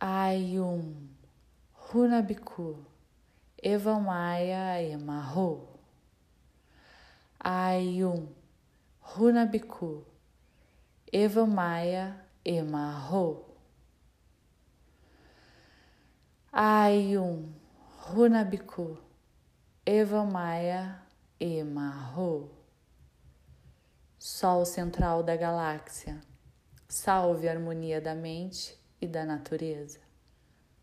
Ayum Hunabiku Evamaya Emaho Ayum Hunabiku Evamaya Emaho Ayum Hunabiku Evamaya Emarro Sol central da galáxia, salve a harmonia da mente e da natureza.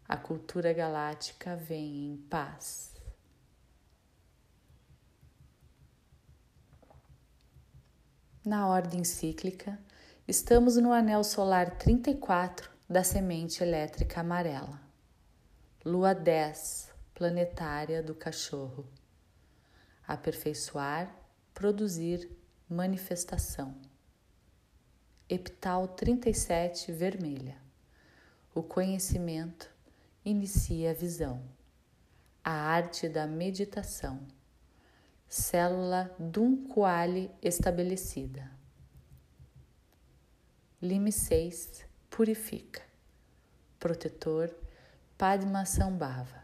A cultura galáctica vem em paz. Na ordem cíclica, estamos no anel solar 34 da semente elétrica amarela. Lua 10, planetária do cachorro. Aperfeiçoar, produzir, manifestação. Epital 37, vermelha. O conhecimento inicia a visão, a arte da meditação, célula dum quale estabelecida. Lime 6 purifica. Protetor Padma Sambhava.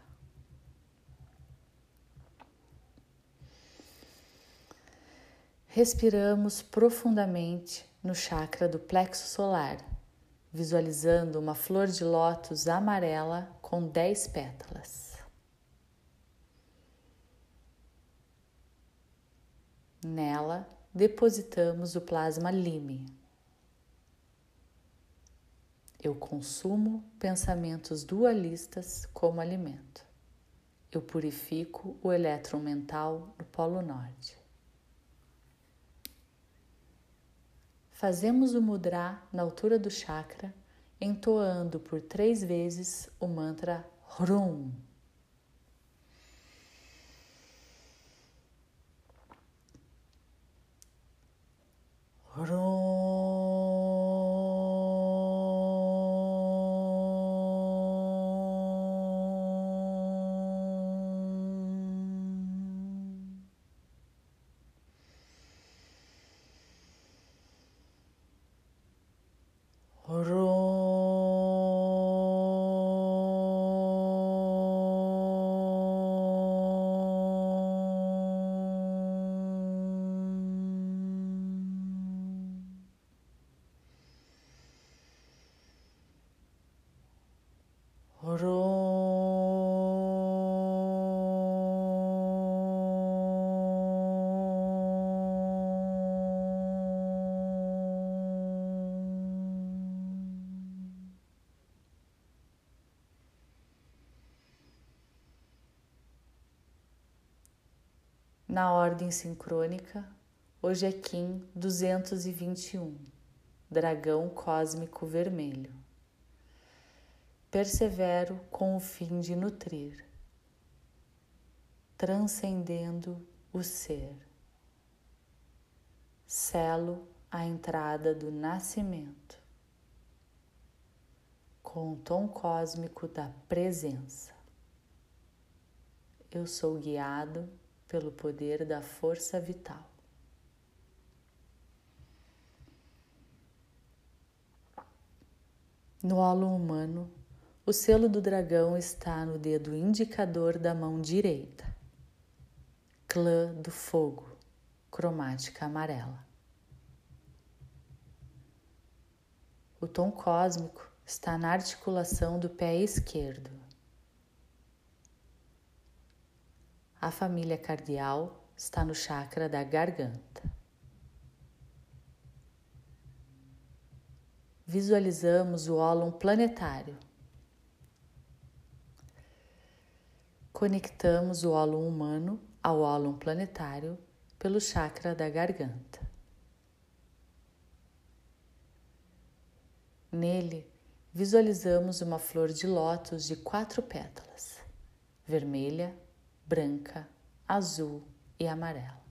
Respiramos profundamente no chakra do plexo solar visualizando uma flor de lótus amarela com dez pétalas. Nela depositamos o plasma lime. Eu consumo pensamentos dualistas como alimento. Eu purifico o elétron mental no Polo Norte. Fazemos o mudra na altura do chakra, entoando por três vezes o mantra Hrum. Hrum. Na ordem sincrônica, hoje é Kim 221, dragão cósmico vermelho. Persevero com o fim de nutrir, transcendendo o ser. Selo a entrada do nascimento com o tom cósmico da presença. Eu sou guiado pelo poder da força vital. No holo humano, o selo do dragão está no dedo indicador da mão direita. Clã do fogo, cromática amarela. O tom cósmico está na articulação do pé esquerdo. A família cardial está no chakra da garganta. Visualizamos o ólon planetário. Conectamos o ólon humano ao ólon planetário pelo chakra da garganta. Nele, visualizamos uma flor de lótus de quatro pétalas: vermelha, branca, azul e amarela.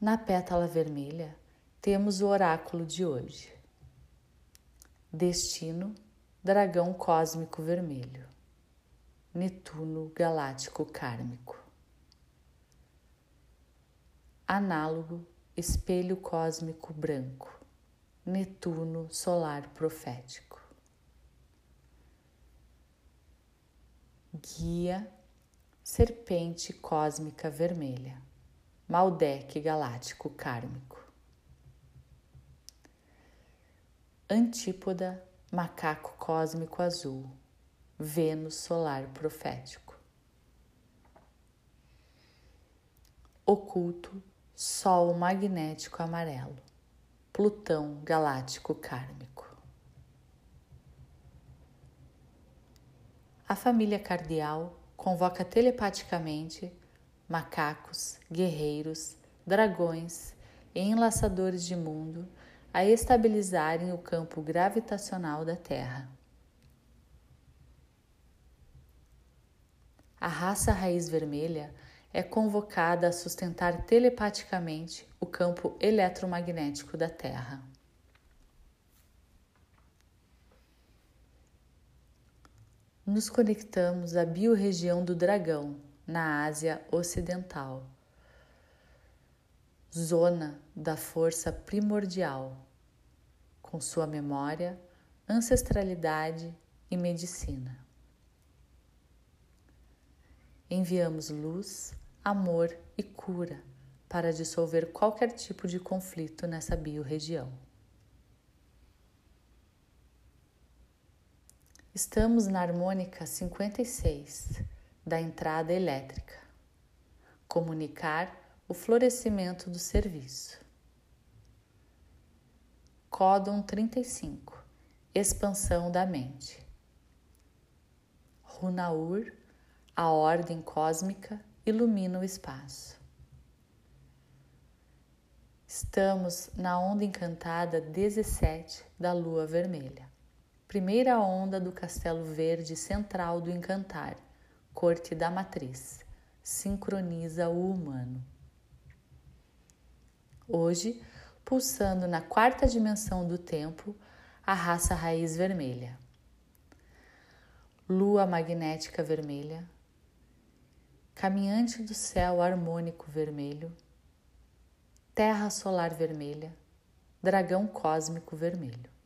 Na pétala vermelha, temos o oráculo de hoje. Destino: Dragão cósmico vermelho. Netuno galáctico kármico. Análogo: Espelho cósmico branco. Netuno solar profético. Guia serpente cósmica vermelha. Maldek galáctico kármico. Antípoda macaco cósmico azul. Vênus solar profético. Oculto Sol magnético amarelo. Plutão galáctico kármico. A família cardial convoca telepaticamente macacos, guerreiros, dragões e enlaçadores de mundo a estabilizarem o campo gravitacional da Terra. A raça raiz vermelha é convocada a sustentar telepaticamente o campo eletromagnético da Terra. Nos conectamos à biorregião do Dragão, na Ásia Ocidental, zona da força primordial, com sua memória, ancestralidade e medicina. Enviamos luz, amor e cura para dissolver qualquer tipo de conflito nessa biorregião. Estamos na harmônica 56 da entrada elétrica. Comunicar o florescimento do serviço. Códon 35 Expansão da mente. Runaur, a ordem cósmica, ilumina o espaço. Estamos na onda encantada 17 da lua vermelha primeira onda do castelo verde central do encantar, corte da matriz, sincroniza o humano. Hoje, pulsando na quarta dimensão do tempo, a raça raiz vermelha. Lua magnética vermelha, caminhante do céu harmônico vermelho, terra solar vermelha, dragão cósmico vermelho.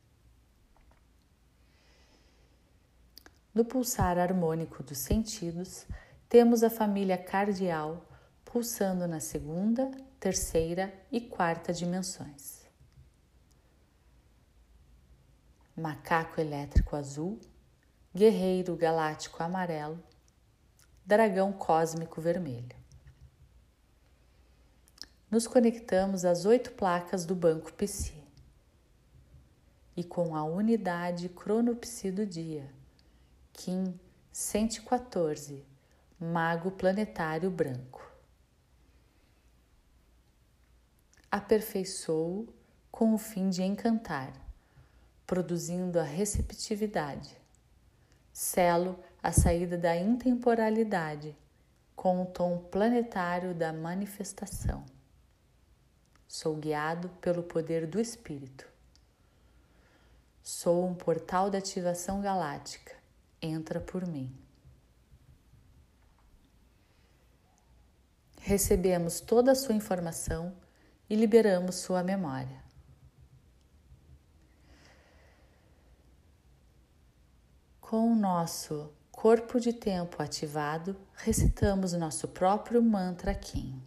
No pulsar harmônico dos sentidos, temos a família cardial pulsando na segunda, terceira e quarta dimensões. Macaco elétrico azul, guerreiro galáctico amarelo, dragão cósmico vermelho. Nos conectamos às oito placas do banco Psi e com a unidade cronopsi do dia Kim 114, mago planetário branco. Aperfeiçoo com o fim de encantar, produzindo a receptividade. Selo a saída da intemporalidade com o tom planetário da manifestação. Sou guiado pelo poder do Espírito. Sou um portal de ativação galáctica. Entra por mim. Recebemos toda a sua informação e liberamos sua memória. Com o nosso corpo de tempo ativado, recitamos nosso próprio mantra Kim.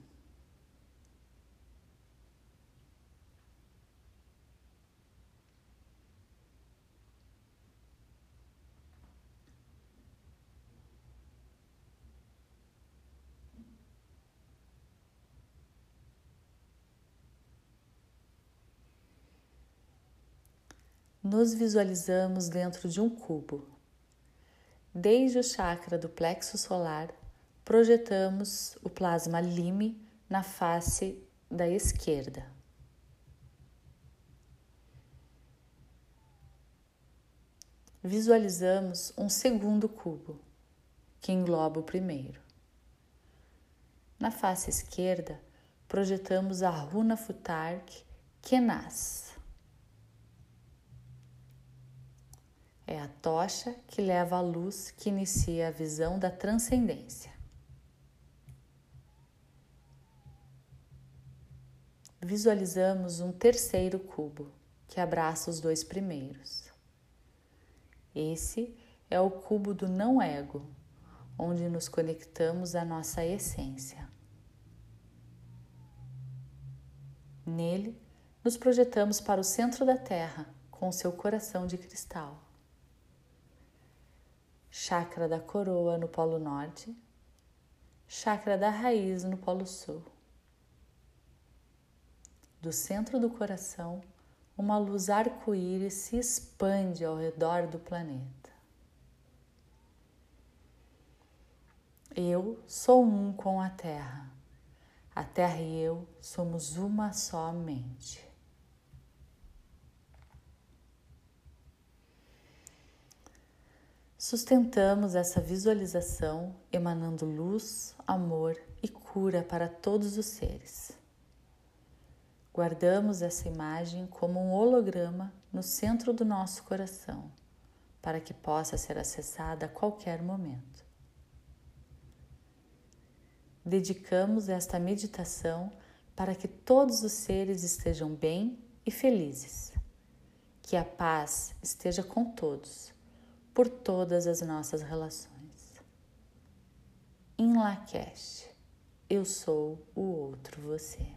Nos visualizamos dentro de um cubo Desde o chakra do plexo solar, projetamos o plasma lime na face da esquerda. Visualizamos um segundo cubo, que engloba o primeiro. Na face esquerda, projetamos a runa Futark Kenas. É a tocha que leva a luz que inicia a visão da transcendência. Visualizamos um terceiro cubo que abraça os dois primeiros. Esse é o cubo do não ego, onde nos conectamos à nossa essência. Nele, nos projetamos para o centro da Terra com seu coração de cristal chakra da coroa no Polo Norte, chakra da raiz no Polo Sul. Do centro do coração, uma luz arco-íris se expande ao redor do planeta. Eu sou um com a Terra. A Terra e eu somos uma só mente. Sustentamos essa visualização emanando luz, amor e cura para todos os seres. Guardamos essa imagem como um holograma no centro do nosso coração, para que possa ser acessada a qualquer momento. Dedicamos esta meditação para que todos os seres estejam bem e felizes. Que a paz esteja com todos por todas as nossas relações. Em Lakesh, eu sou o outro você.